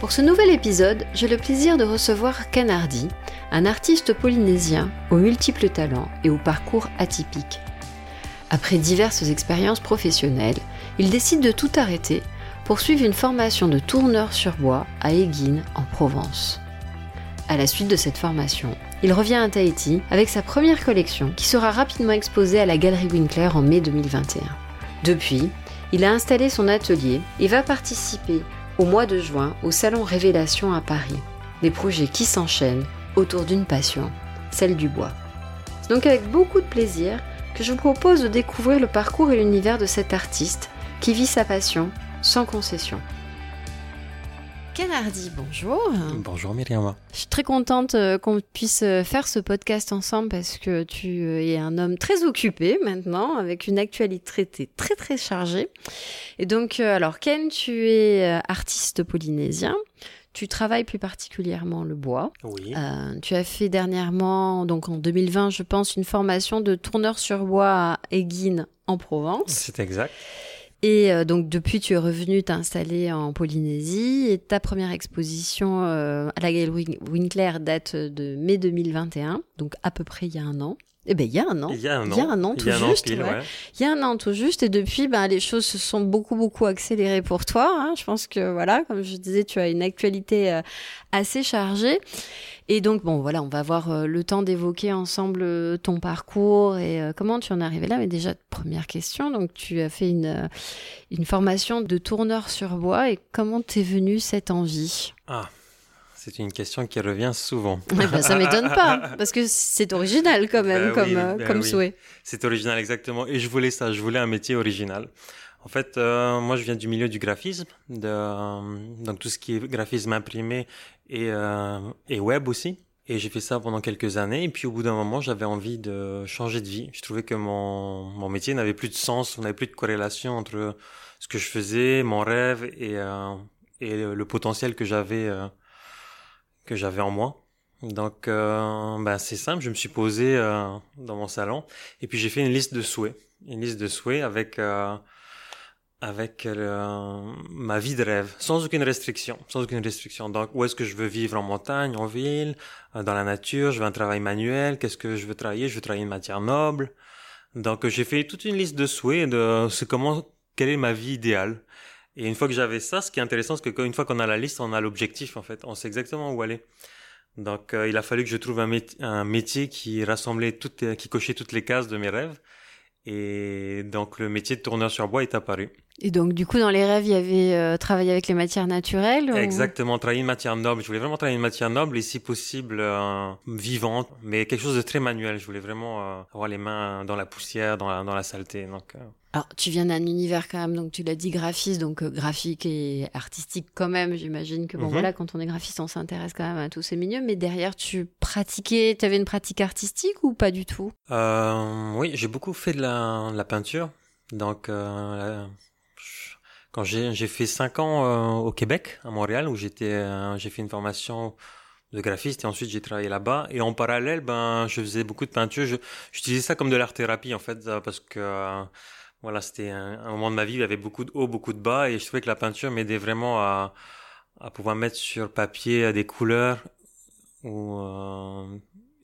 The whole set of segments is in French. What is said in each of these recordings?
Pour ce nouvel épisode, j'ai le plaisir de recevoir Canardi, un artiste polynésien aux multiples talents et au parcours atypique. Après diverses expériences professionnelles, il décide de tout arrêter pour suivre une formation de tourneur sur bois à Eguine, en Provence. À la suite de cette formation, il revient à Tahiti avec sa première collection qui sera rapidement exposée à la Galerie Winkler en mai 2021. Depuis, il a installé son atelier et va participer au mois de juin au Salon Révélation à Paris. Des projets qui s'enchaînent autour d'une passion, celle du bois. C'est donc avec beaucoup de plaisir que je vous propose de découvrir le parcours et l'univers de cet artiste qui vit sa passion sans concession. Canardi, bonjour. Bonjour Myriam. Je suis très contente euh, qu'on puisse euh, faire ce podcast ensemble parce que tu euh, es un homme très occupé maintenant avec une actualité très très chargée. Et donc, alors Ken, tu es artiste polynésien. Tu travailles plus particulièrement le bois. Oui. tu as fait dernièrement, donc en 2020, je pense, une formation de tourneur sur bois à Eguine en Provence. C'est exact. Et euh, donc depuis, tu es revenu t'installer en Polynésie et ta première exposition euh, à la Galerie Winkler date de mai 2021, donc à peu près il y a un an. Eh ben il y a un an. Il y a un an. Il y a un an tout juste. Il y a un an tout juste et depuis ben les choses se sont beaucoup beaucoup accélérées pour toi. Hein. Je pense que voilà, comme je disais, tu as une actualité euh, assez chargée. Et donc, bon, voilà, on va avoir euh, le temps d'évoquer ensemble euh, ton parcours et euh, comment tu en es arrivé là. Mais déjà, première question, donc tu as fait une, une formation de tourneur sur bois et comment t'es venue cette envie? Ah, c'est une question qui revient souvent. Ça ben, ça m'étonne pas, parce que c'est original quand même, ben comme, ben comme souhait. C'est original, exactement. Et je voulais ça, je voulais un métier original. En fait, moi, je viens du milieu du graphisme, de, donc tout ce qui est graphisme imprimé et, euh, et web aussi. Et j'ai fait ça pendant quelques années. Et puis au bout d'un moment, j'avais envie de changer de vie. Je trouvais que mon, mon métier n'avait plus de sens, on n'avait plus de corrélation entre ce que je faisais, mon rêve et, euh, et le, potentiel que j'avais euh, que j'avais en moi. Donc euh, ben c'est simple, je me suis posé euh, dans mon salon et puis j'ai fait une liste de souhaits, une liste de souhaits avec avec euh, ma vie de rêve, sans aucune restriction, sans aucune restriction. Donc, où est-ce que je veux vivre en montagne, en ville, euh, dans la nature? Je veux un travail manuel. Qu'est-ce que je veux travailler? Je veux travailler une matière noble. Donc, j'ai fait toute une liste de souhaits de c'est comment, quelle est ma vie idéale. Et une fois que j'avais ça, ce qui est intéressant, c'est que une fois qu'on a la liste, on a l'objectif en fait, on sait exactement où aller. Donc, euh, il a fallu que je trouve un, un métier qui rassemblait toutes, qui cochait toutes les cases de mes rêves. Et donc, le métier de tourneur sur bois est apparu. Et donc, du coup, dans les rêves, il y avait euh, travailler avec les matières naturelles Exactement, travailler une matière noble. Je voulais vraiment travailler une matière noble et, si possible, euh, vivante, mais quelque chose de très manuel. Je voulais vraiment euh, avoir les mains dans la poussière, dans la, dans la saleté. Donc, Alors, tu viens d'un univers quand même, donc tu l'as dit, graphiste, donc graphique et artistique quand même. J'imagine que, bon, mhm. voilà, quand on est graphiste, on s'intéresse quand même à tous ces milieux. Mais derrière, tu pratiquais, tu avais une pratique artistique ou pas du tout? Oui, j'ai beaucoup fait de la, de la peinture. Donc, quand j'ai fait cinq ans euh, au Québec, à Montréal, où j'étais, euh, j'ai fait une formation de graphiste et ensuite j'ai travaillé là-bas. Et en parallèle, ben, je faisais beaucoup de peinture. J'utilisais ça comme de l'art thérapie en fait, euh, parce que voilà, c'était un, moment de ma vie où il y avait beaucoup de hauts, beaucoup de bas, et je trouvais que la peinture m'aidait vraiment à, à pouvoir mettre sur papier des couleurs ou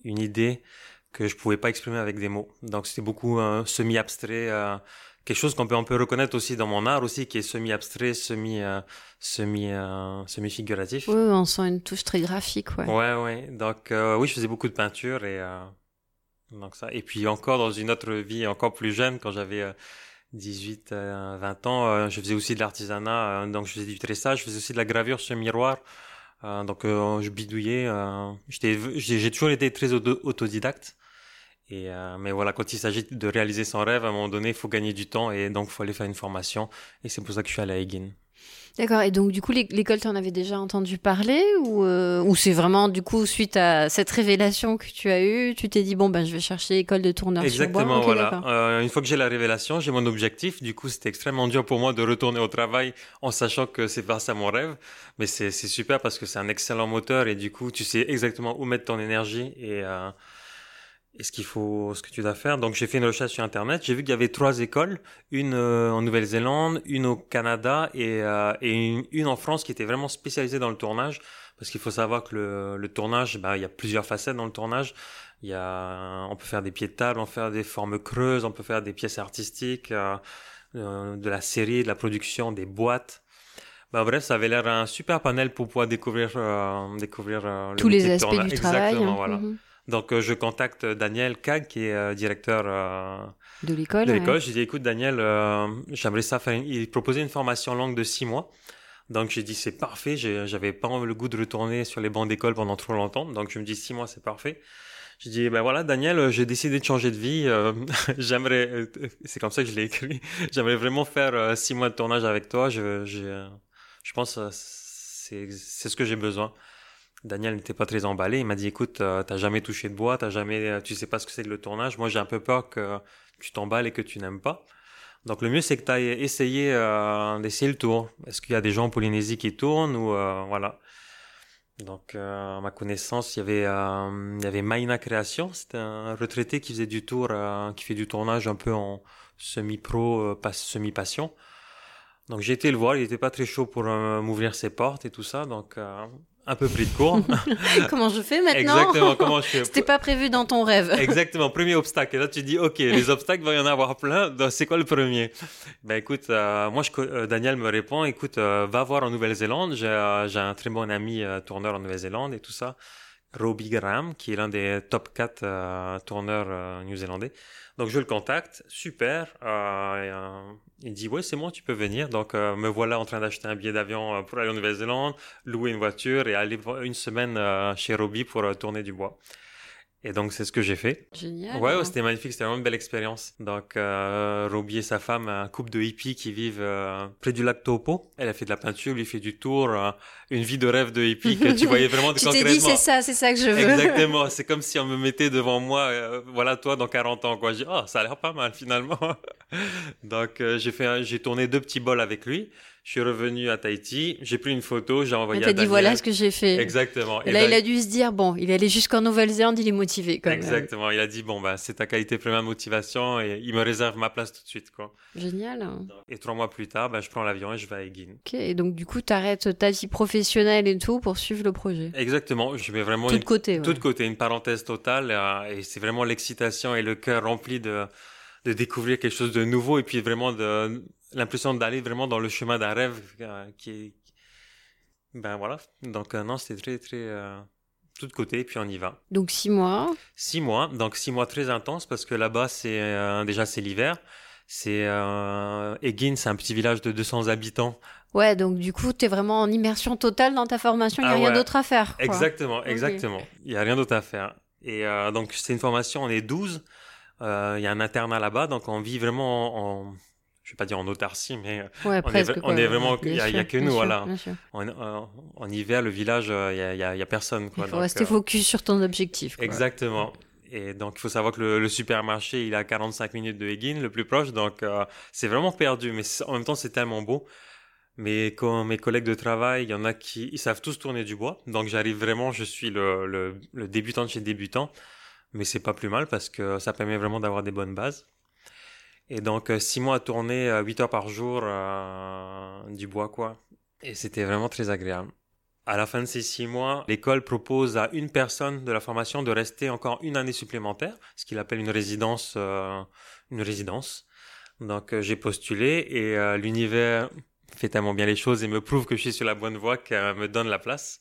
une idée que je pouvais pas exprimer avec des mots. Donc c'était beaucoup semi-abstrait quelque chose qu'on peut un peu reconnaître aussi dans mon art aussi, qui est semi-abstrait, semi, euh, semi, euh, semi-figuratif. Oui, on sent une touche très graphique, ouais. Ouais, ouais. Donc, euh, oui, je faisais beaucoup de peinture et, donc ça. Et puis encore dans une autre vie encore plus jeune, quand j'avais 18, 20 ans, je faisais aussi de l'artisanat. donc, je faisais du tressage, je faisais aussi de la gravure sur miroir. donc, je bidouillais. j'ai toujours été très autodidacte. Et, euh, mais voilà, quand il s'agit de réaliser son rêve, à un moment donné, il faut gagner du temps et donc il faut aller faire une formation. Et c'est pour ça que je suis allé à Egin. D'accord. Et donc, du coup, l'école, tu en avais déjà entendu parler ou, euh, ou c'est vraiment, du coup, suite à cette révélation que tu as eue, tu t'es dit, bon, ben, je vais chercher école de tourneur Exactement, sur bois. voilà. Euh, une fois que j'ai la révélation, j'ai mon objectif. Du coup, c'était extrêmement dur pour moi de retourner au travail en sachant que c'est pas ça mon rêve. Mais c'est super parce que c'est un excellent moteur et du coup, tu sais exactement où mettre ton énergie et, euh, et ce qu'il faut, ce que tu dois faire. Donc j'ai fait une recherche sur internet. J'ai vu qu'il y avait trois écoles, une euh, en Nouvelle-Zélande, une au Canada et, euh, et une, en France qui était vraiment spécialisée dans le tournage. Parce qu'il faut savoir que le, le tournage, bah, il y a plusieurs facettes dans le tournage. Il y a, on peut faire des pieds de table, on peut faire des formes creuses, on peut faire des pièces artistiques, euh, euh de la série, de la production, des boîtes. Bah bref, ça avait l'air un super panel pour pouvoir découvrir, euh, découvrir tous les aspects du travail. Donc, euh, je contacte Daniel Kag, qui est euh, directeur euh, de l'école. De l'école. Je dis, écoute, Daniel, j'aimerais ça faire. Il proposait une formation longue de six mois. Donc, j'ai dit, c'est parfait. J'avais pas le goût de retourner sur les bancs d'école pendant trop longtemps. Donc, je me dis, six mois, c'est parfait. Je dis, ben voilà, Daniel, j'ai décidé de changer de vie. j'aimerais, c'est comme ça que je l'ai écrit. j'aimerais vraiment faire six mois de tournage avec toi. Je, je, je pense, c'est, c'est ce que j'ai besoin. Daniel n'était pas très emballé. Il m'a dit, écoute, euh, t'as jamais touché de bois, t'as jamais, euh, tu sais pas ce que c'est que le tournage. Moi, j'ai un peu peur que tu t'emballes et que tu n'aimes pas. Donc, le mieux, c'est que tu ailles essayer euh, d'essayer le tour. Est-ce qu'il y a des gens en Polynésie qui tournent ou voilà. Donc, à ma connaissance, il y avait, il y avait Maïna Création. C'était un retraité qui faisait du tour, qui fait du tournage un peu en semi-pro, semi-passion. Donc j'ai été le voir, il était pas très chaud pour m'ouvrir ses portes et tout ça. Donc un peu pris de court. comment je fais maintenant Exactement, comment je fais C'était pas prévu dans ton rêve. Exactement, premier obstacle. Et là, tu dis, OK, les obstacles, il va y en avoir plein. C'est quoi le premier? Ben écoute, euh, moi, je, euh, Daniel me répond, écoute, euh, va voir en Nouvelle-Zélande. J'ai un très bon ami tourneur en Nouvelle-Zélande et tout ça. Robbie Graham, qui est l'un des top 4 tourneurs néo-zélandais. Donc je le contacte, super. Euh, il dit ouais c'est moi, tu peux venir. Donc euh, me voilà en train d'acheter un billet d'avion euh, pour aller en Nouvelle-Zélande, louer une voiture et aller une semaine chez Robbie pour tourner du bois. Et donc, c'est ce que j'ai fait. Génial. Ouais, c'était magnifique. C'était vraiment une belle expérience. Donc, euh, Robbie et sa femme, un couple de hippies qui vivent euh, près du lac Topo. Elle a fait de la peinture, lui fait du tour. Euh, une vie de rêve de hippie que tu voyais vraiment de tu t'es dit, c'est ça, c'est ça que je veux. Exactement. C'est comme si on me mettait devant moi, euh, voilà toi dans 40 ans, quoi. J'ai oh, ça a l'air pas mal, finalement. Donc, euh, j'ai fait, j'ai tourné deux petits bols avec lui. Je suis revenu à Tahiti, j'ai pris une photo, j'ai envoyé à Daniel. dit voilà ce que j'ai fait. Exactement. Et, là, il a dû se dire bon, il est allé jusqu'en Nouvelle-Zélande, il est motivé quand Exactement. Il a dit bon bah c'est ta qualité première motivation et il me réserve ma place tout de suite quoi. Génial. Et trois mois plus tard, bah, je prends l'avion et je vais à Egin. Ok. Et donc du coup, tu arrêtes ta vie professionnelle et tout pour suivre le projet. Exactement. Je mets vraiment tout de côté. Tout de côté, une parenthèse totale euh, et c'est vraiment l'excitation et le cœur rempli de de découvrir quelque chose de nouveau et puis vraiment de l'impression d'aller vraiment dans le chemin d'un rêve euh, qui est ben voilà. Donc euh, non c'était très très euh, tout de côté puis on y va. Donc six mois. Six mois. Donc six mois très intenses parce que là-bas c'est déjà c'est l'hiver. C'est Egin c'est un petit village de 200 habitants. Ouais, donc du coup, tu es vraiment en immersion totale dans ta formation, il n'y a ah rien d'autre à faire. Exactement, exactement. Il n'y a rien d'autre à faire. Et donc, c'est une formation, on est 12. Il y a un internat là-bas, donc on vit vraiment en, je vais pas dire en autarcie, mais euh, on, est, on, est, vraiment, il y, a que nous, voilà. En, en, hiver, le village, euh, il y, a, y, a, personne. Quoi, il faut rester euh, focus sur ton objectif. Quoi. Exactement. Et donc, il faut savoir que le, supermarché, il est à 45 minutes de Egin, le plus proche. Donc, c'est vraiment perdu. Mais en même temps, c'est tellement beau. Mais quand mes collègues de travail, il y en a qui ils savent tous tourner du bois. Donc, j'arrive vraiment, je suis le, le, le débutant de chez débutant. Mais c'est pas plus mal parce que ça permet vraiment d'avoir des bonnes bases. Et donc, euh, six mois à tourner, euh, huit heures par jour, euh, du bois, quoi. Et c'était vraiment très agréable. À la fin de ces six mois, l'école propose à une personne de la formation de rester encore une année supplémentaire, ce qu'il appelle une résidence, une résidence. Donc, j'ai postulé et l'univers fait tellement bien les choses et me prouve que je suis sur la bonne voie qu'elle me donne la place.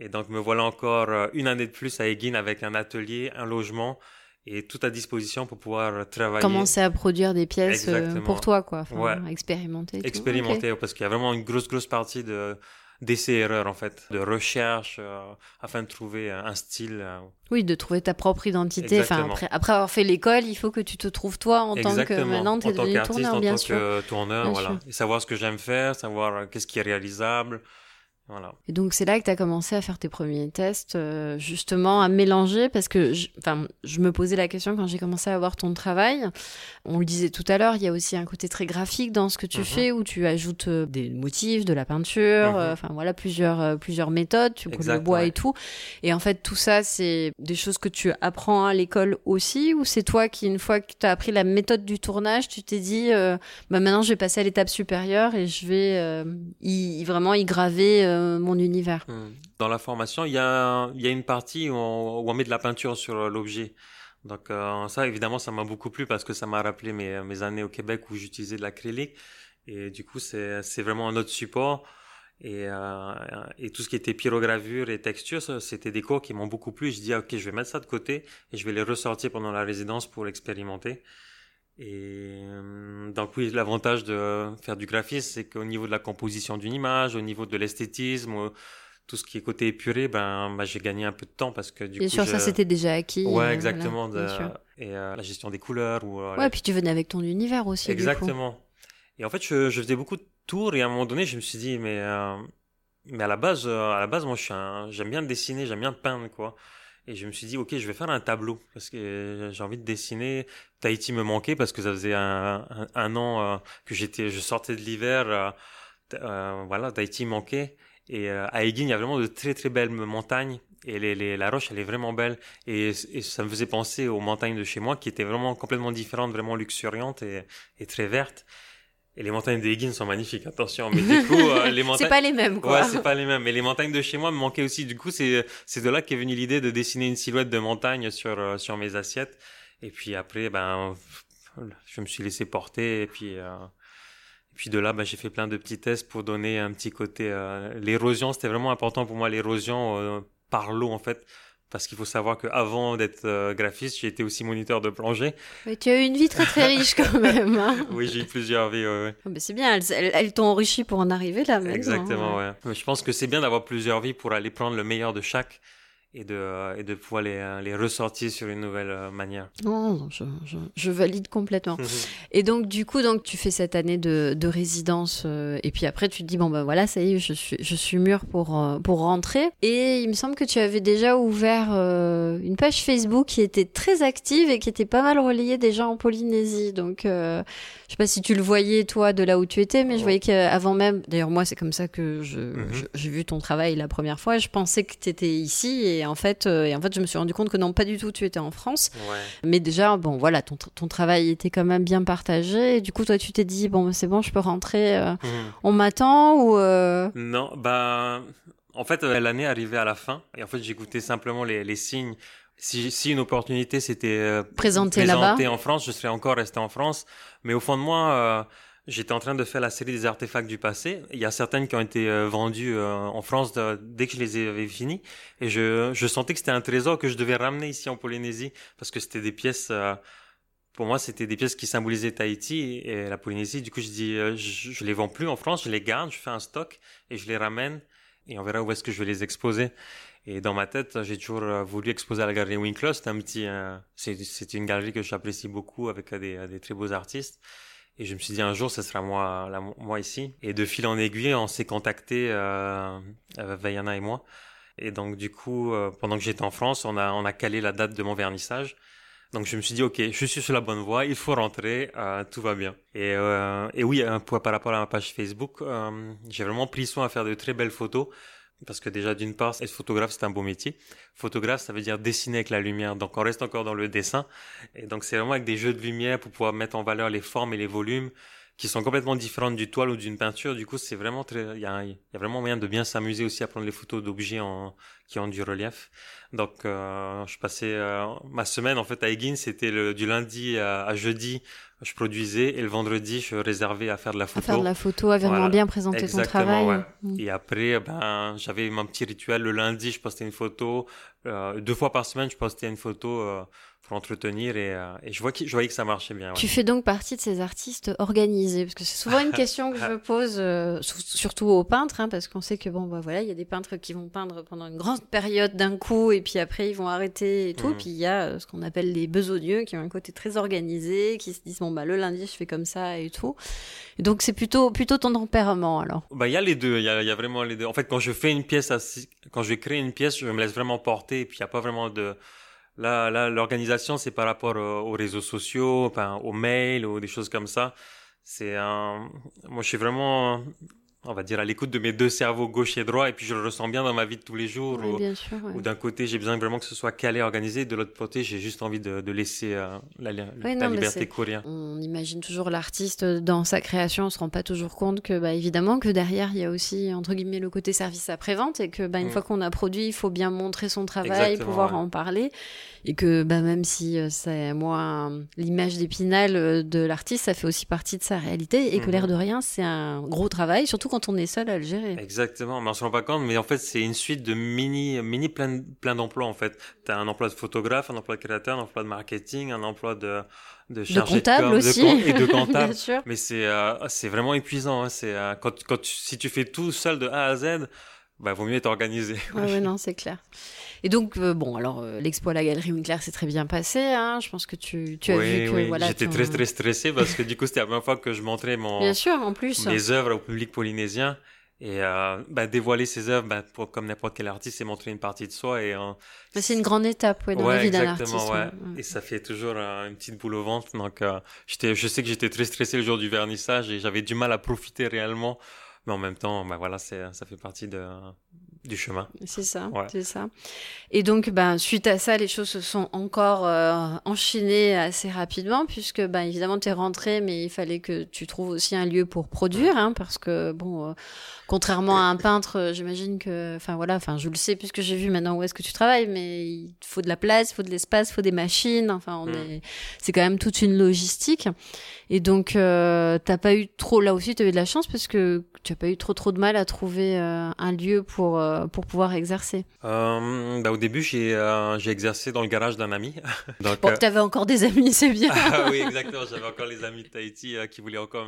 Et donc, me voilà encore une année de plus à Egin avec un atelier, un logement, et tout à disposition pour pouvoir travailler. Commencer à produire des pièces euh, pour toi, quoi. Enfin, Expérimenter. Expérimenter, parce qu'il y a vraiment une grosse, grosse partie de, d'essais-erreurs en fait, de recherche euh, afin de trouver un style. Euh. Oui, de trouver ta propre identité. Enfin, après, après, avoir fait l'école, il faut que tu te trouves toi en tant que maintenant tu es devenu tourneur, en bien tant sûr. Que tourneur, voilà. Et savoir ce que j'aime faire, savoir qu'est-ce qui est réalisable. Et donc c'est là que tu as commencé à faire tes premiers tests, euh, justement à mélanger, parce que je, je me posais la question quand j'ai commencé à voir ton travail. On le disait tout à l'heure, il y a aussi un côté très graphique dans ce que tu mhm. fais, où tu ajoutes euh, des motifs, de la peinture, mhm. euh, enfin voilà plusieurs plusieurs méthodes, tu coules le bois et tout. Et en fait tout ça c'est des choses que tu apprends à l'école aussi, ou c'est toi qui une fois que tu as appris la méthode du tournage, tu t'es dit bah maintenant je vais passer à l'étape supérieure et je vais y, vraiment y graver mon univers. Hmm. Dans la formation, il y a, une partie où on, met de la peinture sur euh, l'objet. Donc euh, ça, évidemment, ça m'a beaucoup plu parce que ça m'a rappelé mes, années au Québec où j'utilisais de l'acrylique. Et du coup, c'est vraiment un autre support. Et, et tout ce qui était pyrogravure et texture, c'était des cours qui m'ont beaucoup plu. Je dis, ok, je vais mettre ça de côté et je vais les ressortir pendant la résidence pour l'expérimenter. Et euh, donc oui, l'avantage de faire du graphisme, c'est qu'au niveau de la composition d'une image, au niveau de l'esthétisme, tout ce qui est côté épuré, ben, ben j'ai gagné un peu de temps parce que du bien coup. sûr, ça c'était déjà acquis. Ouais, euh, exactement. Et euh, la gestion des couleurs. Ou, ouais, puis tu venais avec ton univers aussi. Exactement. Et en fait, je, je, faisais beaucoup de tours et à un moment donné, je me suis dit, mais, mais à la base, à la base, moi, j'aime bien dessiner, j'aime bien peindre, quoi. Et je me suis dit, ok, je vais faire un tableau parce que j'ai envie de dessiner. Tahiti me manquait parce que ça faisait un, an euh, que j'étais, je sortais de l'hiver. Euh, euh, voilà, Tahiti manquait. Et à Eguin, il y a vraiment de très très belles montagnes. Et la roche, elle est vraiment belle. Et, ça me faisait penser aux montagnes de chez moi qui étaient vraiment complètement différentes, vraiment luxuriantes et très vertes. Et les montagnes des sont magnifiques, attention. Mais du coup, euh, les montagnes. c'est pas les mêmes, quoi. Ouais, c'est pas les mêmes. Mais les montagnes de chez moi me manquaient aussi. Du coup, c'est, c'est de là qu'est venue l'idée de dessiner une silhouette de montagne sur, euh, sur mes assiettes. Et puis après, ben, je me suis laissé porter. Et puis, euh, et puis de là, ben, j'ai fait plein de petits tests pour donner un petit côté, l'érosion, c'était vraiment important pour moi, l'érosion par l'eau, en fait parce qu'il faut savoir qu'avant d'être euh, graphiste, j'ai été aussi moniteur de plongée. Mais tu as eu une vie très très riche quand même. Hein. oui, j'ai eu plusieurs vies. Ouais. Oh, c'est bien, elles, t'ont enrichi pour en arriver là maintenant. Exactement, ouais. Je pense que c'est bien d'avoir plusieurs vies pour aller prendre le meilleur de chaque et de, euh, et de pouvoir les, euh, les ressortir sur une nouvelle euh, manière. Non, je, je, je valide complètement. et donc, du coup, donc, tu fais cette année de, de résidence et puis après, tu te dis, bon, ben voilà, ça y est, je suis, je suis mûr pour, pour rentrer. Et il me semble que tu avais déjà ouvert une page Facebook qui était très active et qui était pas mal relayée déjà en Polynésie. Donc, je sais pas si tu le voyais, toi, de là où tu étais, mais je voyais qu'avant même, d'ailleurs, moi, c'est comme ça que mhm. j'ai vu ton travail la première fois. Je pensais que tu étais ici et et en fait, euh, et en fait, je me suis rendu compte que non, pas du tout. Tu étais en France. Mais déjà, bon, voilà, ton, ton, travail était quand même bien partagé. Et du coup, toi, tu t'es dit, bon, c'est bon, je peux rentrer. Euh, mmh. On m'attend ou euh? Non, bah, en fait, l'année arrivait à la fin. Et en fait, j'écoutais simplement les, les signes si, si, une opportunité s'était présentée là en France, je serais encore resté en France. Mais au fond de moi, J'étais en train de faire la série des artefacts du passé. Il y a certaines qui ont été euh, vendues euh, en France dès que je les avais finis. Et je, sentais que c'était un trésor que je devais ramener ici en Polynésie parce que c'était des pièces... Euh, pour moi, c'était des pièces qui symbolisaient Tahiti et la Polynésie. Du coup, je dis, je, je les vends plus en France, je les garde, je fais un stock et je les ramène et on verra où est-ce que je vais les exposer. Et dans ma tête, j'ai toujours voulu exposer à la galerie Winkler. C'est un petit, c'est une galerie que j'apprécie beaucoup avec des très beaux artistes. Et je me suis dit un jour, ce sera moi, moi ici. Et de fil en aiguille, on s'est contacté, euh, Vaiana et moi. Et donc du coup, euh, pendant que j'étais en France, on a, on a calé la date de mon vernissage. Donc je me suis dit, ok, je suis sur la bonne voie, il faut rentrer, euh, tout va bien. Et, euh, et oui, par rapport à ma page Facebook, euh, j'ai vraiment pris soin à faire de très belles photos. Parce que déjà, d'une part, être photographe, c'est un beau métier. Photographe, ça veut dire dessiner avec la lumière. Donc, on reste encore dans le dessin. Et donc, c'est vraiment avec des jeux de lumière pour pouvoir mettre en valeur les formes et les volumes qui sont complètement différentes du toile ou d'une peinture. Du coup, c'est vraiment très, il y a, y a, vraiment moyen de bien s'amuser aussi à prendre les photos d'objets en, qui ont du relief. Donc, je passais ma semaine en fait à Egin, c'était du lundi à, jeudi, je produisais et le vendredi, je réservais à faire de la photo. À faire de la photo, à vraiment bien présenter ton travail. Ouais. Mm. Et après, ben, j'avais mon petit rituel. Le lundi, je postais une photo. deux fois par semaine, je postais une photo pour entretenir et, euh, et, je, vois je voyais que ça marchait bien. Tu fais donc partie de ces artistes organisés parce que c'est souvent une question que je pose euh, surtout aux peintres hein, parce qu'on sait que bon bah voilà il y a des peintres qui vont peindre pendant une grande période d'un coup et puis après ils vont arrêter et tout mmh. puis il y a euh, ce qu'on appelle les besogneux qui ont un côté très organisé qui se disent bon bah le lundi je fais comme ça et tout et donc c'est plutôt plutôt ton tempérament alors. Bah il y a les deux il y a, y a, vraiment les deux en fait quand je fais une pièce quand je créer une pièce je me laisse vraiment porter et puis il y a pas vraiment de Là, là l'organisation, c'est par rapport aux réseaux sociaux, enfin, aux mails ou des choses comme ça. C'est un... Moi, je suis vraiment on va dire, à l'écoute de mes deux cerveaux gauche et droit, et puis je le ressens bien dans ma vie de tous les jours. ou, d'un côté, j'ai besoin vraiment que ce soit calé, organisé, de l'autre côté, j'ai juste envie de, de laisser euh, la, la liberté courir. On imagine toujours l'artiste dans sa création, on se rend pas toujours compte que, bah, évidemment, que derrière, il y a aussi, entre guillemets, le côté service après-vente, et que, bah, une mm. fois qu'on a produit, il faut bien montrer son travail, pouvoir en parler, et que, bah, même si euh, c'est, moi, l'image d'épinal euh, de l'artiste, ça fait aussi partie de sa réalité, et que mm-hmm. l'air de rien, c'est un gros travail, surtout quand on est seul à le gérer. Exactement, mais on se rend pas compte, mais en fait, c'est une suite de mini, mini plein, plein d'emplois, en fait. Tu as un emploi de photographe, un emploi de créateur, un emploi de marketing, un emploi de, de chargé de comptable aussi. et de comptable. mais c'est, euh, c'est vraiment épuisant, hein. C'est, euh, quand, quand si tu fais tout seul de A à Z, bah, vaut mieux être organisé. Ouais, non, c'est clair. Et donc, euh, bon, alors, euh, l'expo à la Galerie Winkler s'est très bien passé. Hein. Je pense que tu, tu as vu que. Oui. Voilà, J'étais très, très stressé parce que du coup, c'était la première fois que je montrais mon, bien sûr, en plus. mes œuvres au public polynésien. Et euh, bah, dévoiler ses œuvres, bah, pour, comme n'importe quel artiste, c'est montrer une partie de soi. et C'est une grande étape ouais, dans la vie d'un artiste. Ouais. Et ça fait toujours une petite boule au ventre. Donc, j'étais, je sais que j'étais très stressé le jour du vernissage et j'avais du mal à profiter réellement. Mais en même temps, bah, voilà, ça fait partie de, du chemin. C'est ça, c'est ça. Et donc, ben, suite à ça, les choses se sont encore euh, enchaînées assez rapidement, puisque, ben, évidemment, tu es rentré, mais il fallait que tu trouves aussi un lieu pour produire, hein, parce que, bon, euh, contrairement à un peintre, euh, j'imagine que, enfin, voilà, enfin, je le sais, puisque j'ai vu maintenant où est-ce que tu travailles, mais il faut de la place, il faut de l'espace, il faut des machines, enfin, on mm. est, c'est quand même toute une logistique. Et donc, euh, t'as pas eu trop, là aussi, tu eu de la chance parce que tu as pas eu trop trop de mal à trouver euh, un lieu pour euh, pour pouvoir exercer. Euh, bah, au début, j'ai euh, j'ai exercé dans le garage d'un ami. Donc, bon, t'avais encore des amis, c'est bien. ah, oui, exactement. J'avais encore les amis de Tahiti qui voulaient encore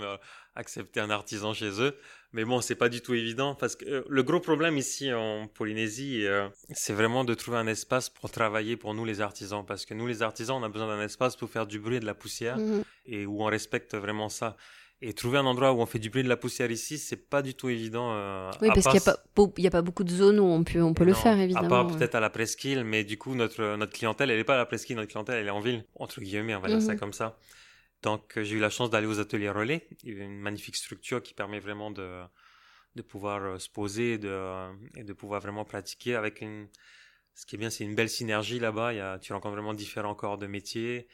accepter un artisan chez eux. Mais bon, c'est pas du tout évident parce que euh, le gros problème ici en Polynésie, euh, c'est vraiment de trouver un espace pour travailler pour nous les artisans. Parce que nous les artisans, on a besoin d'un espace pour faire du bruit et de la poussière mhm. et où on respecte vraiment ça. Et trouver un endroit où on fait du bruit et de la poussière ici, c'est pas du tout évident. Euh, oui, parce qu'il n'y a, pas, beaucoup de zones où on peut, on peut le faire, évidemment. À part peut-être à la presqu'île, mais du coup, notre, notre clientèle, elle n'est pas à la presqu'île, notre clientèle, elle est en ville, entre guillemets, on va dire ça mhm. comme ça. Donc, j'ai eu la chance d'aller aux ateliers relais. Une magnifique structure qui permet vraiment de, de pouvoir euh, se poser de, euh, et de pouvoir vraiment pratiquer avec une. Ce qui est bien, c'est une belle synergie là-bas. Il y a, tu rencontres vraiment différents corps de métier.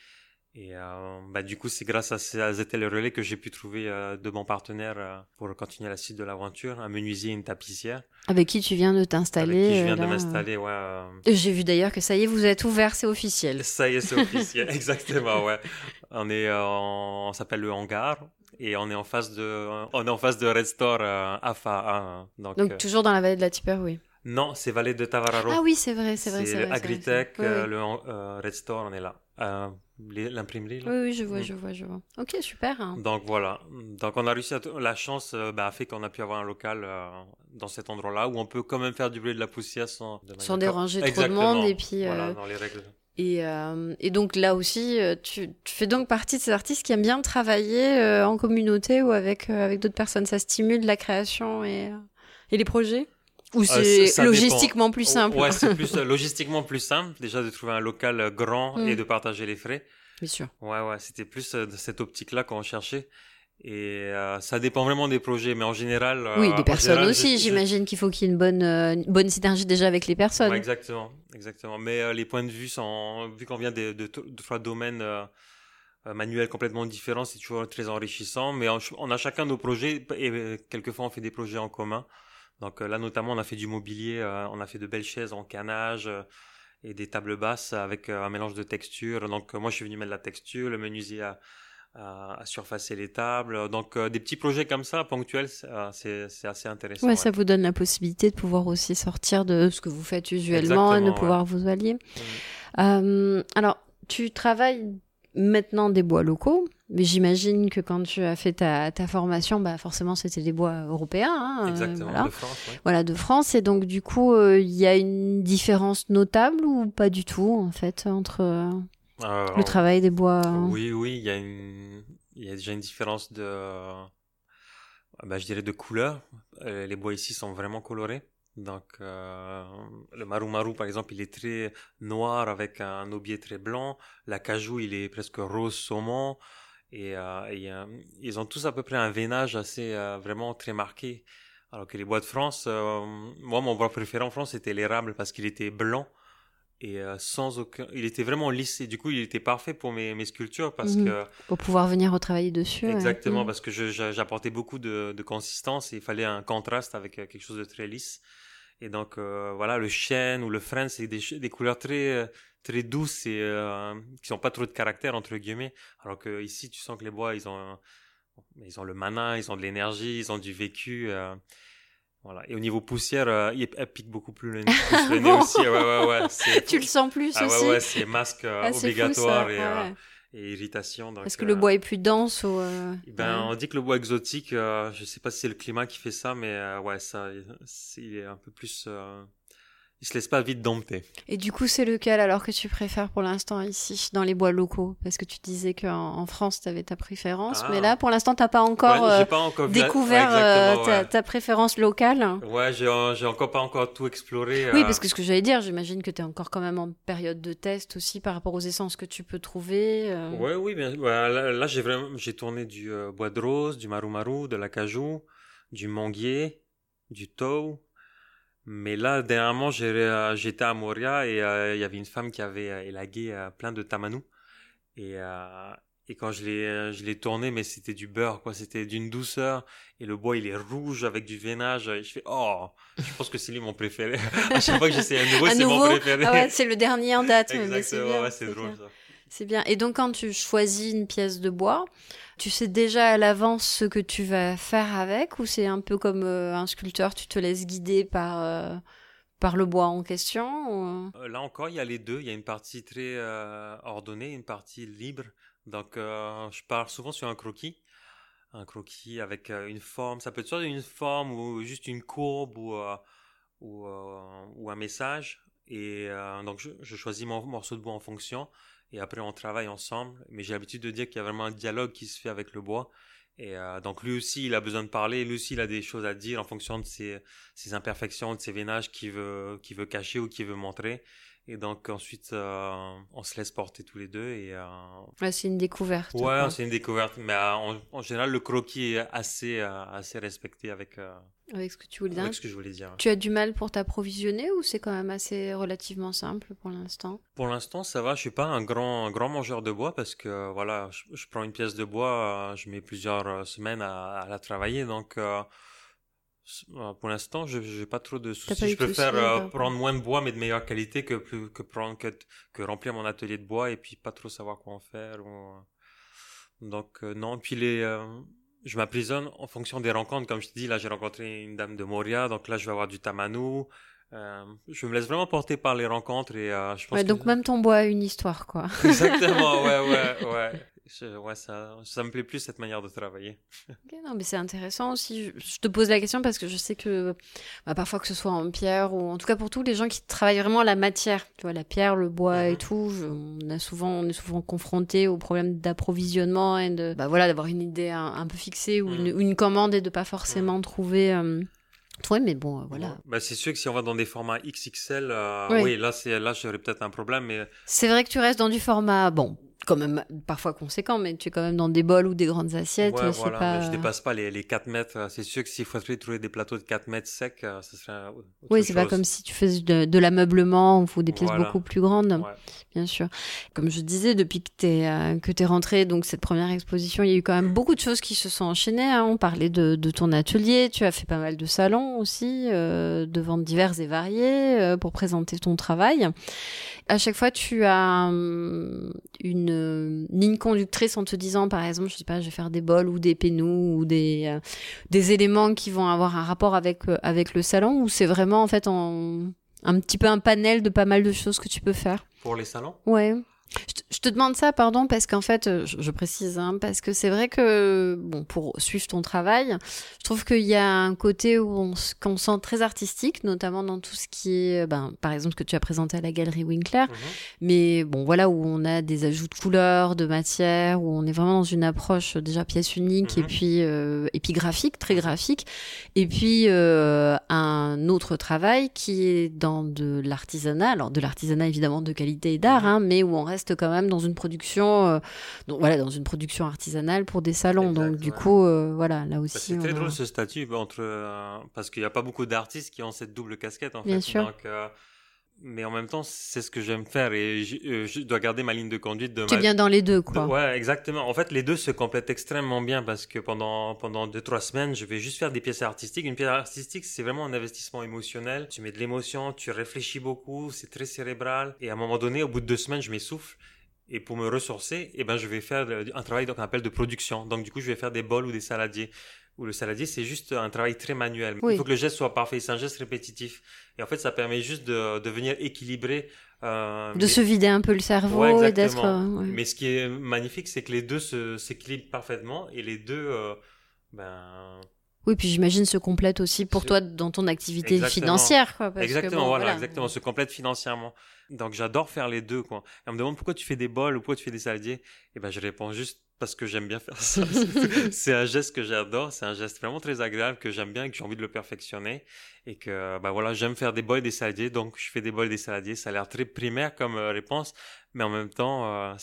Et euh, bah, du coup, c'est grâce à ces ateliers relais que j'ai pu trouver de bons partenaires pour continuer la suite de l'aventure, un menuisier et une tapissière. Avec qui tu viens de t'installer Avec qui je viens de m'installer, ouais. J'ai vu d'ailleurs que ça y est, vous êtes ouvert, c'est officiel. Ça y est, c'est officiel, exactement, ouais. On est, on s'appelle le hangar et on est en face de, on est en face de Red Store euh, AFA. Hein. donc, donc euh, toujours dans la vallée de la Tipper, oui. Non, c'est vallée de Tavararo. Ah oui, c'est vrai, c'est vrai. C'est Agritech, euh, le Red Store, on est là. L'imprimerie. Oui, oui, je vois, mm. je vois, je vois. Ok, super. Hein. Donc voilà. Donc on a réussi à la chance bah, a fait qu'on a pu avoir un local dans cet endroit-là où on peut quand même faire du bruit de la poussière sans, sans déranger trop de monde et puis. Voilà, dans les règles. Et, euh, et, donc là aussi, euh, tu, tu, fais donc partie de ces artistes qui aiment bien travailler euh, en communauté ou avec, euh, avec d'autres personnes. Ça stimule la création et, et les projets? Ou c'est logistiquement plus simple Ouais, c'est plus logistiquement plus simple. Déjà de trouver un local grand et mm. de partager les frais. Bien sûr. Ouais, ouais, c'était plus de cette optique-là qu'on cherchait. Et euh, ça dépend vraiment des projets, mais en général. Euh, oui, des personnes aussi. J'imagine qu'il faut qu'il y ait une bonne, euh, une bonne synergie déjà avec les personnes. exactement, exactement. Mais les points de vue sont, vu qu'on vient de, de, trois domaines manuels complètement différents, c'est toujours très enrichissant. Mais on, a chacun nos projets et quelquefois on fait des projets en commun. Donc là, notamment, on a fait du mobilier, on a fait de belles chaises en canage et des tables basses avec un mélange de textures. Donc moi, je suis venu mettre la texture, le menuisier a, à, surfacer les tables. Donc des petts projets comme ça, ponctuels, c'est assez intéressant. Ouais, ça vous donne la possibilité de pouvoir aussi sortir de ce que vous faites usuellement et de pouvoir vous allier. Mmh. alors, tu travailles maintenant des bois locaux, mais j'imagine que quand tu as fait ta, ta formation, bah forcément c'était des bois européens. Hein, euh, Exactement, voilà. de France. Oui. Voilà, de France. Et donc du coup, euh, il y a une différence notable ou pas du tout en fait entre euh, le travail des bois Oui, oui, il y a une, il y a déjà une différence de, bah, je dirais de couleur. les bois ici sont vraiment colorés. Donc, euh, le Maru Maru, par exemple, il est très noir avec un aubier très blanc. La cajou, il est presque rose saumon. Et, euh, ils ont tous à peu près un veinage assez euh, vraiment très marqué. Alors que les bois de France, moi, mon bois préféré en France, c'était l'érable parce qu'il était blanc et sans aucun. Il était vraiment lisse. Et du coup, il était parfait pour mes, mes sculptures parce mmh. que. Pour pouvoir venir retravailler dessus. Exactement, mmh. parce que j'apportais beaucoup de, de, consistance et il fallait un contraste avec quelque chose de très lisse. Et donc euh, voilà, le chêne ou le frêne, c'est des, des, couleurs très euh, très douces et euh, qui n'ont pas trop de caractère entre guillemets. Alors que ici, tu sens que les bois, ils ont ils ont le mana, ils ont de l'énergie, ils ont du vécu. voilà. Et au niveau poussière, ils piquent beaucoup plus le, plus nez aussi. Ouais, ouais, ouais, tu le sens plus ah, aussi. Ouais, ouais, c'est masque ah, obligatoire et, et irritation. Est-ce que le bois est plus dense ou euh, eh Ben, on dit que le bois exotique, euh, je sais pas si c'est le climat qui fait ça, mais euh, ouais, ça, il est un peu plus il se laisse pas vite dompter. Et du coup, c'est lequel alors que tu préfères pour l'instant ici, dans les bois locaux? Parce que tu disais qu'en en France, tu avais ta préférence, mais ah. là, pour l'instant, tu n'as pas encore, euh, pas encore découvert euh, ta, ta, préférence locale. Ouais, j'ai encore pas encore tout exploré. Oui, euh. parce que ce que j'allais dire, j'imagine que tu es encore quand même en période de test aussi par rapport aux essences que tu peux trouver. Ouais, oui, bien. là, j'ai vraiment, j'ai tourné du bois de rose, du maru-maru, de l'acajou, du manguier, du tau, mais là, dernièrement, euh, j'étais à Moria et euh, il y avait une femme qui avait euh, élagué plein de tamanous. Et, et quand je l'ai, tourné, mais c'était du beurre, quoi. C'était d'une douceur. Et le bois, il est rouge avec du veinage. Et je fais, oh, je pense que c'est lui mon préféré. à chaque fois que j'essaie un nouveau, c'est mon préféré. Ah ouais, c'est le dernier en date. Exactement, c'est, c'est drôle, ça. C'est bien. Et donc, quand tu choisis une pièce de bois, tu sais déjà à l'avance ce que tu vas faire avec ou c'est un peu comme euh, un sculpteur, tu te laisses guider par, euh, par le bois en question euh? Là encore, il y a les deux. Il y a une partie très ordonnée, une partie libre. Donc, je pars souvent sur un croquis. Un croquis avec une forme. Ça peut être soit une forme ou juste une courbe ou, ou, un message. Et donc, je choisis mon morceau de bois en fonction et après on travaille ensemble. Mais j'ai l'habitude de dire qu'il y a vraiment un dialogue qui se fait avec le bois. Et euh, donc lui aussi, il a besoin de parler, lui aussi, il a des choses à dire en fonction de ses, imperfections, de ses veinages qu'il veut, qu'il veut cacher ou qu'il veut montrer. Et donc ensuite, euh, on se laisse porter tous les deux. Et, euh... ouais, c'est une découverte. Ouais, c'est une découverte. Mais euh, en, en, général, le croquis est assez, assez respecté avec, avec ce que tu voulais dire. Avec ce que je voulais dire. Tu as du mal pour t'approvisionner ou c'est quand même assez relativement simple pour l'instant? Pour l'instant, ça va. Je suis pas un grand, un grand mangeur de bois parce que voilà, je, je prends une pièce de bois, je mets plusieurs semaines à, à la travailler, donc pour l'instant, je n'ai pas trop de soucis. Je préfère euh, prendre moins de bois, mais de meilleure qualité, que, plus, que, prendre, que, que, remplir mon atelier de bois et puis pas trop savoir quoi en faire. Ou... Donc, euh, non. Puis, les, je m'apprisonne en fonction des rencontres. Comme je te dis, là, j'ai rencontré une dame de Moria. Donc là, je vais avoir du tamanou. je me laisse vraiment porter par les rencontres. Et, je pense ouais, donc, même ton bois a une histoire, quoi. Exactement, ouais, ouais, ouais ouais, ça, ça me plaît plus cette manière de travailler. non, mais c'est intéressant aussi. Je, te pose la question parce que je sais que bah, parfois que ce soit en pierre ou en tout cas pour tous les gens qui travaillent vraiment la matière, tu vois, la pierre, le bois et mhm. tout, on a souvent, on est souvent confronté au problème d'approvisionnement et de, bah voilà, d'avoir une idée un, peu fixée ou, une, mhm. une, commande et de pas forcément mhm. trouver. Euh, Ouais, mais bon, euh, voilà. Bah, c'est sûr que si on va dans des formats XXL, euh, oui. là, c'est là, j'aurais peut-être un problème, mais. C'est vrai que tu restes dans du format, bon, quand même parfois conséquent, mais tu es quand même dans des bols ou des grandes assiettes. Ouais, voilà, pas... mais je dépasse pas les, les 4 mètres. C'est sûr que s'il faut trouver des plateaux de 4 mètres secs, euh, ce serait autre Oui, c'est pas comme si tu faisais de, de l'ameublement ou des pièces Voilà. beaucoup plus grandes, Ouais. bien sûr. Comme je disais, depuis que tu es, que es rentré, donc cette première exposition, il y a eu quand même beaucoup de choses qui se sont enchaînées. hein. On parlait de, de ton atelier, tu as fait pas mal de salons aussi, euh, de ventes diverses et variées euh, pour présenter ton travail. À chaque fois, tu as hum, une ligne conductrice en te disant, par exemple, je sais pas, je vais faire des bols ou des pénous ou des, euh, des éléments qui vont avoir un rapport avec, euh, avec le salon ou c'est vraiment en fait en, un petit peu un panel de pas mal de choses que tu peux faire? Pour les salons? Ouais. Je te, demande ça, pardon, parce qu'en fait, euh, je, je précise, hein, parce que c'est vrai que, bon, pour suivre ton travail, je trouve qu'il y a un côté où on, s- qu'on sent très artistique, notamment dans tout ce qui est, ben, par exemple, ce que tu as présenté à la galerie Winkler, Mhm. mais bon, voilà, où on a des ajouts de couleurs, de matière, où on est vraiment dans une approche euh, déjà pièce unique et Mhm. puis euh, épigraphique, très graphique, et puis euh, un autre travail qui est dans de l'artisanat, alors de l'artisanat évidemment de qualité et d'art, Mhm. hein, mais où on reste quand même dans une production, euh, donc, voilà, dans une production artisanale pour des salons. Exact, donc du coup, euh, voilà, là aussi. c'est très a- drôle ce statut entre euh, parce qu'il n'y a pas beaucoup d'artistes qui ont cette double casquette en Bien fait. sûr. Donc, euh, mais en même temps, c'est ce que j'aime faire et je, euh, je dois garder ma ligne de conduite de Tu es ma- bien dans les deux, de- quoi. ouais, exactement. En fait, les deux se complètent extrêmement bien parce que pendant pendant deux trois semaines, je vais juste faire des pièces artistiques. Une pièce artistique, c'est vraiment un investissement émotionnel. Tu mets de l'émotion, tu réfléchis beaucoup, c'est très cérébral. Et à un moment donné, au bout de deux semaines, je m'essouffle. Et pour me ressourcer, eh ben, je vais faire de- un travail qu'on appelle de production. Donc, du coup, je vais faire des bols ou des saladiers. Où le saladier, c'est juste un travail très manuel. Oui. Il faut que le geste soit parfait. C'est un geste répétitif. Et en fait, ça permet juste de, de venir équilibrer. euh, De mais- se vider un peu le cerveau Ouais, et d'être. euh, ouais. Mais ce qui est magnifique, c'est que les deux se- s'équilibrent parfaitement et les deux, euh, ben, Oui, puis j'imagine se complète aussi pour toi dans ton activité Exactement. financière. Quoi, parce que exactement, bon, voilà, exactement, se complète financièrement. Donc j'adore faire les deux, quoi. Et on me demande pourquoi tu fais des bols ou pourquoi tu fais des saladiers. Et ben je réponds juste parce que j'aime bien faire ça. C'est- un geste que j'adore, c'est un geste vraiment très agréable que j'aime bien et que j'ai envie de le perfectionner. Et que, ben voilà, j'aime faire des bols et des saladiers, donc je fais des bols et des saladiers. Ça a l'air très primaire comme euh, réponse, mais en même temps, euh,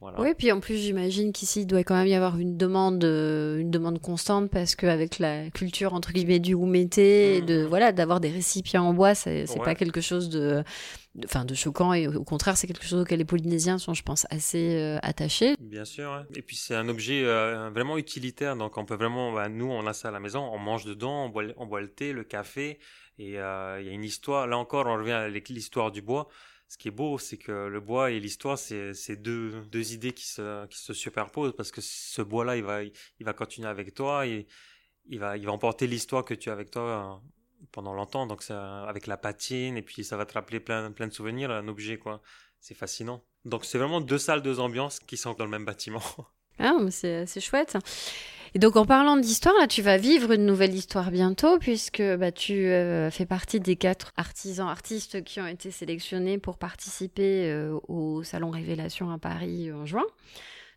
voilà. Oui, puis en plus, j'imagine qu'ici, il doit quand même y avoir une demande, euh, une demande constante parce qu'avec la culture, entre guillemets, du oumété, et de, voilà, d'avoir des récipients en bois, c'est Ouais. pas quelque chose de, enfin, de choquant et au contraire, c'est quelque chose auquel les Polynésiens sont, je pense, assez euh, attachés. Bien sûr. Et puis c'est un objet euh, vraiment utilitaire, donc on peut vraiment, bah, nous on a ça à la maison, on mange dedans, on boit, on boit le thé, le café, et euh, il y a une histoire. Là encore, on revient à l'histoire du bois. Ce qui est beau, c'est que le bois et l'histoire, c'est deux, deux idées qui se, qui se superposent, parce que ce bois-là, il va, il va continuer avec toi, et il va, il va emporter l'histoire que tu as avec toi euh, pendant longtemps. Donc euh, avec la patine, et puis ça va te rappeler plein, plein de souvenirs, un objet quoi. C'est fascinant. Donc c'est vraiment deux salles, deux ambiances qui sont dans le même bâtiment. Ah, mais c'est chouette. Et donc, en parlant d'histoire, là, tu vas vivre une nouvelle histoire bientôt, puisque bah, tu euh, fais partie des quatre artisans, artistes qui ont été sélectionnés pour participer euh, au Salon Révélation à Paris en juin.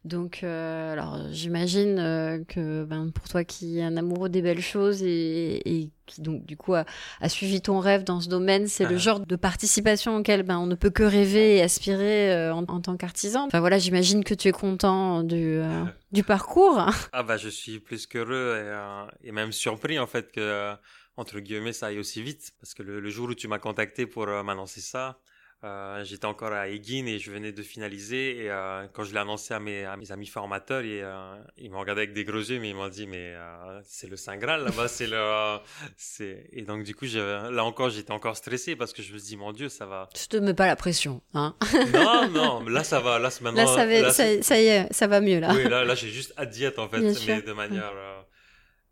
Donc, euh, alors, j'imagine euh, que ben, pour toi qui es un amoureux des belles choses et, et qui, donc, du coup, a, a suivi ton rêve dans ce domaine, c'est le Ah. genre de participation auquel ben, on ne peut que rêver et aspirer euh, en, en tant qu'artisan. Enfin, voilà, j'imagine que tu es content du, euh, du parcours. Ah bah je suis plus qu'heureux et, euh, et même surpris en fait que entre guillemets ça aille aussi vite parce que le, le jour où tu m'as contacté pour euh, m'annoncer ça, euh, j'étais encore à Eguin et je venais de finaliser et euh, quand je l'ai annoncé à mes, à mes amis formateurs et, euh, ils m'ont regardé avec des gros yeux mais ils m'ont dit mais euh, c'est le Saint Graal là-bas c'est le c'est et donc du coup là encore j'étais encore stressé parce que je me suis dit mon Dieu ça va Je te mets pas la pression, hein. non non là ça va là c'est maintenant Là, ça, va, là, ça, ça y est, ça va mieux là. oui, là, là j'ai juste à diète en fait, Bien mais sûr. de manière. euh,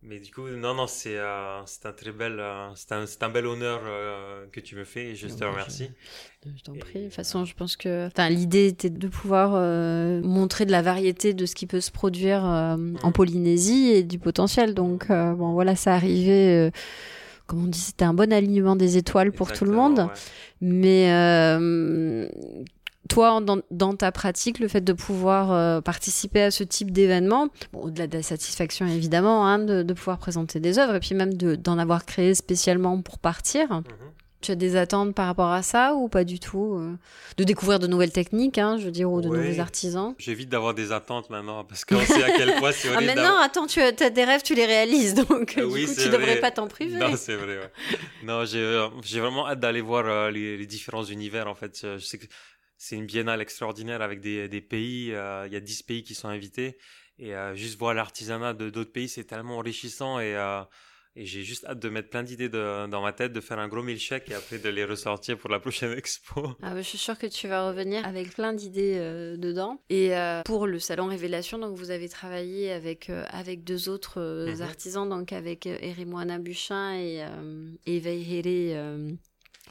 Mais du coup, non, non, c'est euh, un très bel, euh, c'est un, c'est un bel honneur euh, que tu me fais et je Non, te remercie. Je t'en prie. De toute façon, je pense que l'idée était de pouvoir montrer de la variété de ce qui peut se produire en Polynésie et du potentiel. Donc, bon, voilà, ça arrivait. comme on dit, c'était un bon alignement des étoiles pour tout le monde. ouais. Mais euh, toi, dans, dans ta pratique, le fait de pouvoir euh, participer à ce type d'événement, bon, au-delà de la satisfaction évidemment, hein, de, de pouvoir présenter des œuvres et puis même de- d'en avoir créé spécialement pour partir, Mhm. Tu as des attentes par rapport à ça ou pas du tout euh, De découvrir de nouvelles techniques, hein, je veux dire, ou de nouveaux artisans? J'évite d'avoir des attentes maintenant parce qu'on sait à quel point c'est Ah, maintenant, attends, tu as, des rèves, tu les réalises, donc euh, oui, du coup, tu devrais pas t'en priver. Non, c'est vrai. Ouais. non, j'ai euh, vraiment hâte d'aller voir les, les, différents univers, en fait. Je sais que c'est une biennale extraordinaire avec des, des pays. Il y a 10 pays qui sont invités. Et juste voir l'artisanat de d'autres pays, c'est tellement enrichissant et et j'ai juste hâte de mettre plein d'idées dans ma tête, de faire un gros milkshake et après de les ressortir pour la prochaine expo. Ah, je suis sûre que tu vas revenir avec plein d'idées euh, dedans. Et euh, pour le salon Révélation, donc vous avez travaillé avec, euh, avec deux autres mhm. artisans, donc avec Erimoana Buchin et, et Veihele.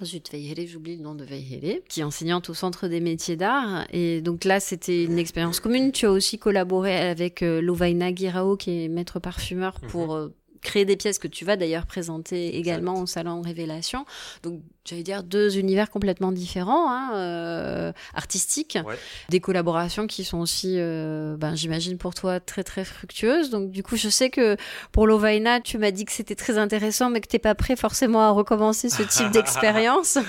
Ensuite, Veihele, j'oublie le nom de Veihele, qui est enseignante au Centre des métiers d'art. Et donc là, c'était une expérience commune. Tu as aussi collaboré avec Lovaina Girao, qui est maître parfumeur, mhm. pour créer des pièces que tu vas d'ailleurs présenter également au salon Révélation. Donc, j'allais dire deux univers complètement différents, hein, euh, artistiques, des collaborations qui sont aussi, euh, ben, j'imagine pour toi très très fructueuses. Donc, du coup, je sais que pour Lovaina, tu m'as dit que c'était très intéressant, mais que t'es pas prêt forcément à recommencer ce type d'expérience.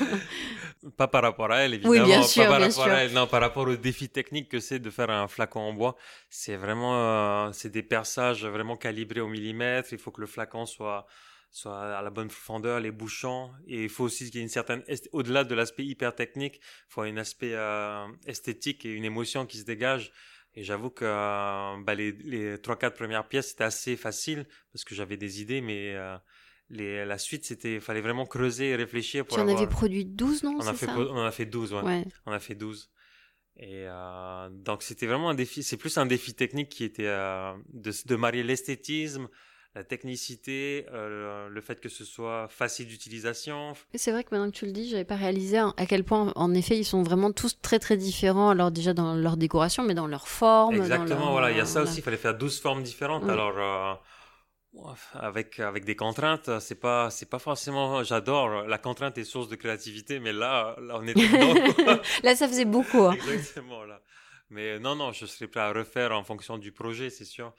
Pas par rapport à elle, évidemment. Oui, bien sûr, pas par bien rapport sûr. à elle. Non, par rapport au défi technique que c'est de faire un flacon en bois. C'est vraiment, euh, c'est des perçages vraiment calibrés au millimètre. Il faut que le flacon soit, soit à la bonne fendeur, les bouchons. Et il faut aussi qu'il y ait une certaine, au-delà de l'aspect hyper technique, il faut un aspect euh, esthétique et une émotion qui se dégage. Et j'avoue que euh, bah, les, les 3-4 premières pièces, c'était assez facile parce que j'avais des idées, mais les, la suite, c'était, fallait vraiment creuser et réfléchir pour Tu en avais produit 12, non? On, a fait, on en a fait 12, ouais. On a fait 12. Et euh, donc c'était vraiment un défi, c'est plus un défi technique qui était euh, de, de marier l'esthétisme, la technicité, euh, le fait que ce soit facile d'utilisation. C'est vrai que maintenant que tu le dis, j'avais pas réalisé à quel point, en effet, ils sont vraiment tous très très différents. Alors déjà dans leur décoration, mais dans leur forme. Exactement, voilà. Il y a ça aussi. Il fallait faire 12 formes différentes. Alors avec avec des contraintes c'est pas c'est pas forcément j'adore la contrainte est source de créativité mais là là on est dedans. Là ça faisait beaucoup hein. exactement là. Mais non non je serais prêt à refaire en fonction du projet c'est sûr.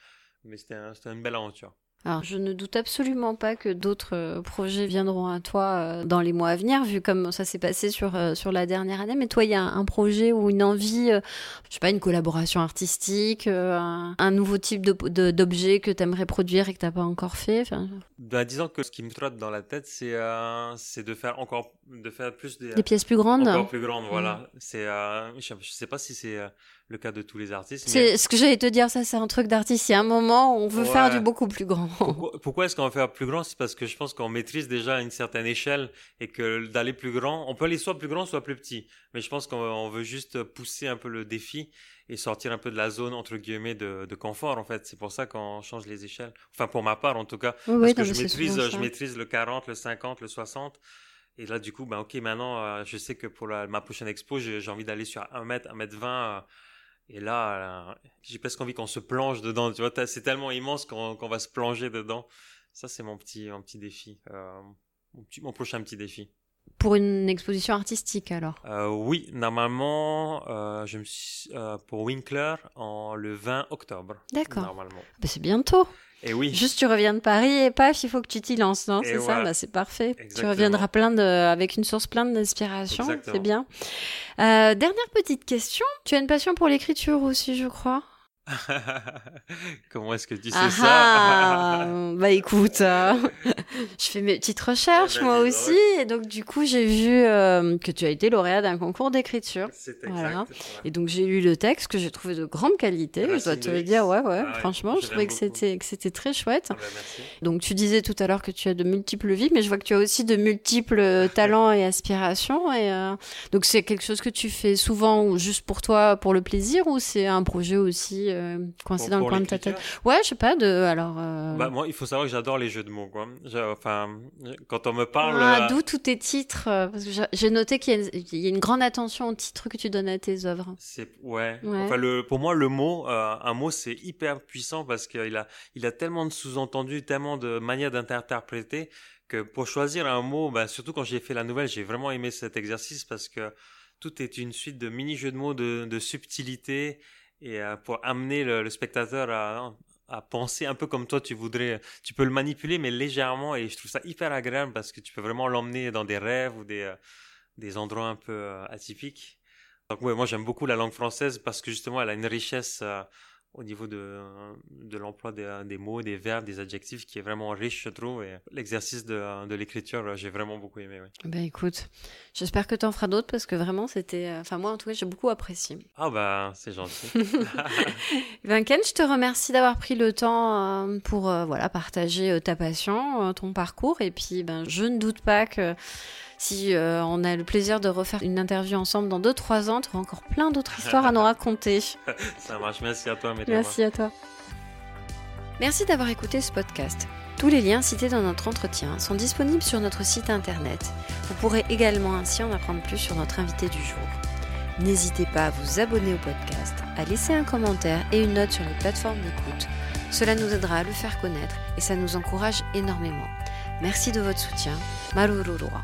Mais c'était un, une belle aventure alors, je ne doute absolument pas que d'autres euh, projets viendront à toi euh, dans les mois à venir, vu comme ça s'est passé sur, euh, sur la dernière année. Mais toi, il y a un projet ou une envie, je sais pas, une collaboration artistique, un, nouveau type d'objet que tu aimerais produire et que tu n'as pas encore fait bah, Disons que ce qui me trotte dans la tête, c'est c'est de faire encore de faire plus des, pièces plus grandes. Encore plus grandes, voilà. Mmh. C'est, je, ne sais pas si c'est le cas de tous les artistes. C'est ce que j'allais te dire, ça c'est un truc d'artiste. Il y a un moment, on veut faire du beaucoup plus grand. Pourquoi, est-ce qu'on veut faire plus grand? C'est parce que je pense qu'on maîtrise déjà une certaine échelle et que d'aller plus grand, on peut aller soit plus grand, soit plus petit. Mais je pense qu'on veut juste pousser un peu le défi et sortir un peu de la zone entre guillemets de, confort en fait. C'est pour ça qu'on change les échelles. Enfin pour ma part en tout cas, parce que je maîtrise, je maîtrise le 40, le 50, le 60. Et là, du coup, ben, ok, maintenant, euh, je sais que pour ma prochaine expo, j'ai envie d'aller sur 1 mètre, 1 mètre 20. Et là, j'ai presque envie qu'on se plonge dedans. Tu vois, c'est tellement immense qu'on va se plonger dedans. Ça, c'est mon petit, mon petit défi, euh, mon, petit, mon prochain petit défi. Pour une exposition artistique, alors? Euh, Oui, normalement, euh, je me suis, euh, pour Winkler en le 20 octobre. D'accord. Normalement. Ben, c'est bientôt. Et oui. Juste, tu reviens de Paris et paf, il faut que tu t'y lances, non C'est ça, bah, c'est parfait. Tu reviendras plein de, avec une source pleine d'inspiration, c'est bien. Euh, dernière petite question. Tu as une passion pour l'écriture aussi, je crois? Comment est-ce que tu sais ah ça ah, Bah écoute, euh, je fais mes petites recherches moi aussi, et donc du coup j'ai vu euh, que tu as été lauréat d'un concours d'écriture. Voilà. Et donc j'ai lu le texte que j'ai trouvé de grande qualité. je dois te le dire, ouais, ouais. Ah franchement, je trouvais que c'était que c'était très chouette. bah, donc tu disais tout à l'heure que tu as de multiples vies, mais je vois que tu as aussi de multiples euh, talents et aspirations. Et donc c'est quelque chose que tu fais souvent ou juste pour toi, pour le plaisir, ou c'est un projet aussi euh, coincé dans le coin de ta tête Ouais, je sais pas, de. Alors. Euh, bah, moi, il faut savoir que j'adore les jeux de mots, quoi. Enfin, quand on me parle. Ah, d'où tous tes titres Parce que j'ai noté qu'il y, y, a une grande attention aux titres que tu donnes à tes œuvres. C'est. Ouais. Enfin, le, pour moi, le mot, euh, un mot, c'est hyper puissant parce qu'il a, il a tellement de sous-entendus, tellement de manières d'interpréter que pour choisir un mot, bah, surtout quand j'ai fait la nouvelle, j'ai vraiment aimé cet exercice parce que tout est une suite de mini-jeux de mots de, de subtilité et euh, pour amener le, spectateur à, penser un peu comme toi tu voudrais. Tu peux le manipuler, mais légèrement, et je trouve ça hyper agréable parce que tu peux vraiment l'emmener dans des rêves ou des, euh, des endroits un peu euh, atypiques. Donc moi j'aime beaucoup la langue française parce que justement elle a une richesse au niveau de, de l'emploi des, des, mots, des verbes, des adjectifs qui est vraiment riche, je trouve. Et l'exercice de, de l'écriture, j'ai vraiment beaucoup aimé. Ben écoute, j'espère que tu en feras d'autres parce que vraiment c'était. Enfin, moi en tout cas, j'ai beaucoup apprécié. Ah bah, c'est gentil. ben Ken, je te remercie d'avoir pris le temps pour voilà, partager ta passion, ton parcours. Et puis, ben, je ne doute pas que si euh, on a le plaisir de refaire une interview ensemble dans 2-3 ans, tu auras encore plein d'autres histoires à nous raconter. Ça marche, merci à toi, Merci à toi. Merci d'avoir écouté ce podcast. Tous les liens cités dans notre entretien sont disponibles sur notre site internet. Vous pourrez également ainsi en apprendre plus sur notre invité du jour. N'hésitez pas à vous abonner au podcast, à laisser un commentaire et une note sur les plateformes d'écoute. Cela nous aidera à le faire connaître et ça nous encourage énormément. Merci de votre soutien. Marururua.